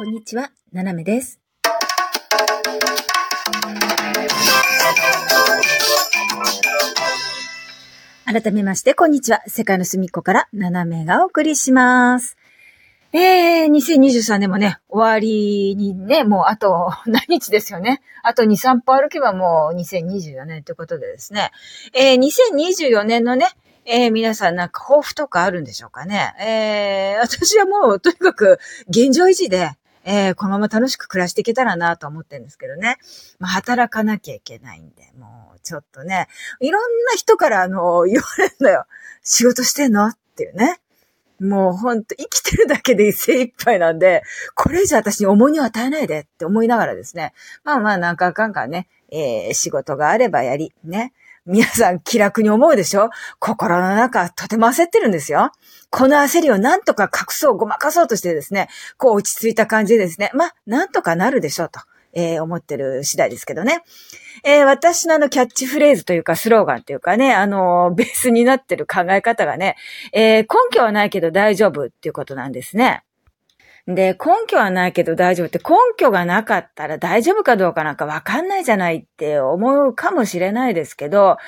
こんにちは、ななめです。改めまして、こんにちは。世界の隅っこから、ななめがお送りします。えー、2023年もね、終わりにね、もうあと 何日ですよね。あと2、3歩歩けばもう2024年ということでですね。えー、2024年のね、えー、皆さんなんか抱負とかあるんでしょうかね。えー、私はもうとにかく現状維持で、えー、このまま楽しく暮らしていけたらなと思ってるんですけどね。まあ、働かなきゃいけないんで、もうちょっとね、いろんな人からあの、言われるのよ。仕事してんの？っていうね。もうほんと生きてるだけで精一杯なんで、これ以上私に重荷を与えないでって思いながらですね。まあまあなんかあかんかね、えー、仕事があればやり、ね。皆さん気楽に思うでしょ？心の中とても焦ってるんですよ。この焦りをなんとか隠そう、ごまかそうとしてですね、こう落ち着いた感じでですね、まあ、なんとかなるでしょうと。えー、思ってる次第ですけどね。えー、私のあのキャッチフレーズというかスローガンというかね、あの、ベースになってる考え方がね、えー、根拠はないけど大丈夫っていうことなんですね。で、根拠はないけど大丈夫って根拠がなかったら大丈夫かどうかなんかわかんないじゃないって思うかもしれないですけど、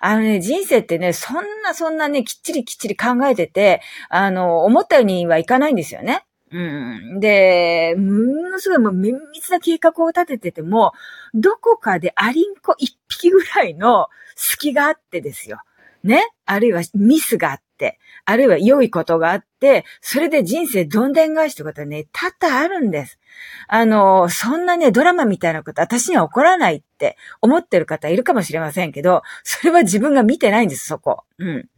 あのね、人生ってね、そんなそんなね、きっちりきっちり考えてて、あの、思ったようにはいかないんですよね。うん。で、ものすごいもう綿密な計画を立ててても、どこかでアリンコ一匹ぐらいの隙があってですよ。ね？あるいはミスがあって、あるいは良いことがあって、それで人生どんでん返しということはね、多々あるんです。あの、そんなね、ドラマみたいなこと私には起こらないって思ってる方いるかもしれませんけど、それは自分が見てないんです、そこ。うん。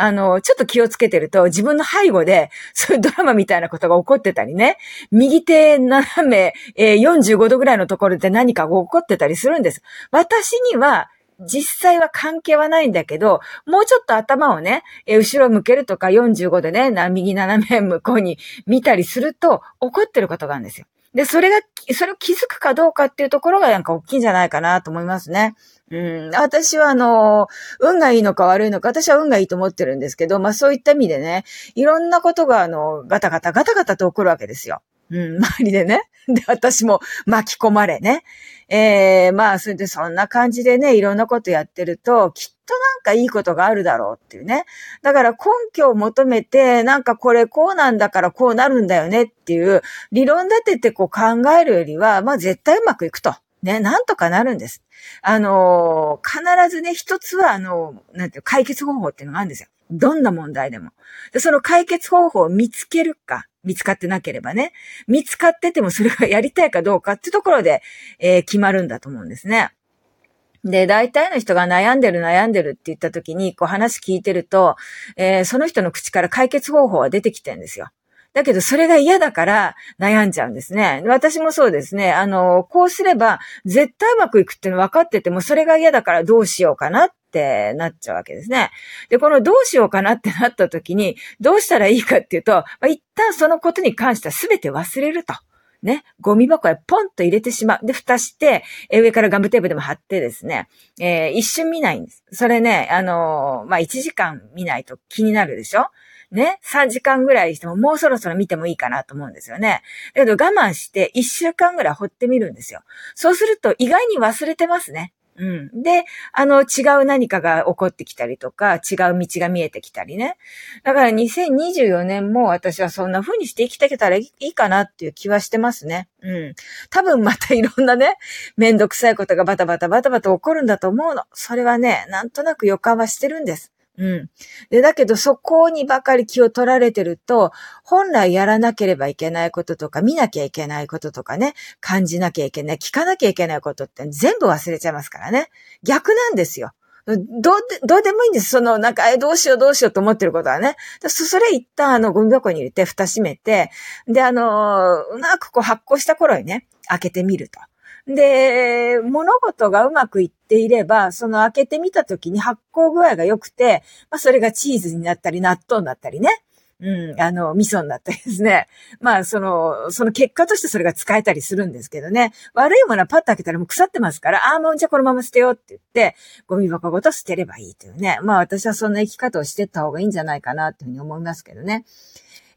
あの、ちょっと気をつけてると、自分の背後で、そういうドラマみたいなことが起こってたりね、右手斜め、えー45度ぐらいのところで何かが起こってたりするんです。私には、実際は関係はないんだけど、もうちょっと頭をね、え後ろ向けるとか45でね、右斜め向こうに見たりすると、起こってることがあるんですよ。で、それが、それを気づくかどうかっていうところがなんか大きいんじゃないかなと思いますね。うん、私はあの、運がいいのか悪いのか、私は運がいいと思ってるんですけど、まあそういった意味でね、いろんなことがあの、ガタガタガタガタと起こるわけですよ。うん、周りでね。で、私も巻き込まれね。えー、まあ、それでそんな感じでね、いろんなことやってると、きっとなんかいいことがあるだろうっていうね。だから根拠を求めて、なんかこれこうなんだからこうなるんだよねっていう理論立ててこう考えるよりは、まあ絶対うまくいくと。ね、なんとかなるんです。あのー必ずね、一つは、あのーなんていう、解決方法っていうのがあるんですよ。どんな問題でも。で、その解決方法を見つけるか、見つかってなければね、見つかっててもそれがやりたいかどうかっていうところで、えー決まるんだと思うんですね。で、大体の人が悩んでる悩んでるって言った時に、こう話聞いてると、えーその人の口から解決方法は出てきてるんですよ。だけど、それが嫌だから悩んじゃうんですね。私もそうですね。あの、こうすれば絶対うまくいくっていうの分かってても、それが嫌だからどうしようかなっってなっちゃうわけですね。で、このどうしようかなってなった時に、どうしたらいいかっていうと、まあ、一旦そのことに関しては全て忘れると。ね、ゴミ箱へポンと入れてしまう。で、蓋して、え上からガムテープでも貼ってですね、えー一瞬見ないんです。それね、あのーまあ、1時間見ないと気になるでしょ？ね、3時間ぐらいしてももうそろそろ見てもいいかなと思うんですよね。だけど我慢して1週間ぐらい掘ってみるんですよ。そうすると意外に忘れてますね。うん。で、あの、違う何かが起こってきたりとか、違う道が見えてきたりね。だから2024年も私はそんな風にして生きていけたらいいかなっていう気はしてますね。うん。多分またいろんなね、めんどくさいことがバタバタバタバタ起こるんだと思うの。それはね、なんとなく予感はしてるんです。うん。で、だけどそこにばかり気を取られてると、本来やらなければいけないこととか、見なきゃいけないこととかね、感じなきゃいけない、聞かなきゃいけないことって全部忘れちゃいますからね。逆なんですよ。どうで、どうでもいいんです。その、なんか、え、どうしようどうしようと思ってることはね。そそれ一旦あの、ゴミ箱に入れて、蓋閉めて、で、あの、うまくこう発酵した頃にね、開けてみると。で、物事がうまくいっていれば、その開けてみた時に発酵具合が良くて、まあそれがチーズになったり、納豆になったりね。うん、あの、味噌になったりですね。まあ、その、その結果としてそれが使えたりするんですけどね。悪いものはパッと開けたらもう腐ってますから、ああ、もうじゃあこのまま捨てようって言って、ゴミ箱ごと捨てればいいというね。まあ私はそんな生き方をしてった方がいいんじゃないかなっていうふうに思いますけどね。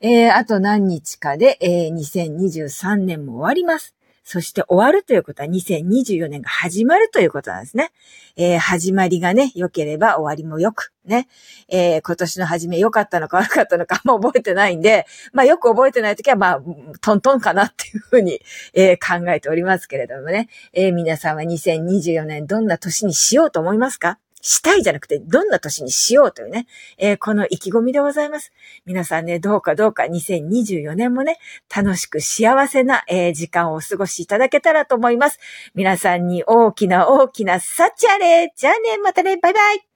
えー、あと何日かで、えー、2023年も終わります。そして終わるということは2024年が始まるということなんですね。えー、始まりがね、良ければ終わりも良く、ね。えー、今年の始め良かったのか悪かったのかあんま覚えてないんで、まあよく覚えてないときはまあ、トントンかなっていうふうに、えー、考えておりますけれどもね。えー、皆さんは2024年どんな年にしようと思いますか？したいじゃなくて、どんな年にしようというね、えー、この意気込みでございます。皆さんね、どうかどうか2024年もね、楽しく幸せな、えー、時間をお過ごしいただけたらと思います。皆さんに大きな大きな幸あれじゃあね、またね、バイバイ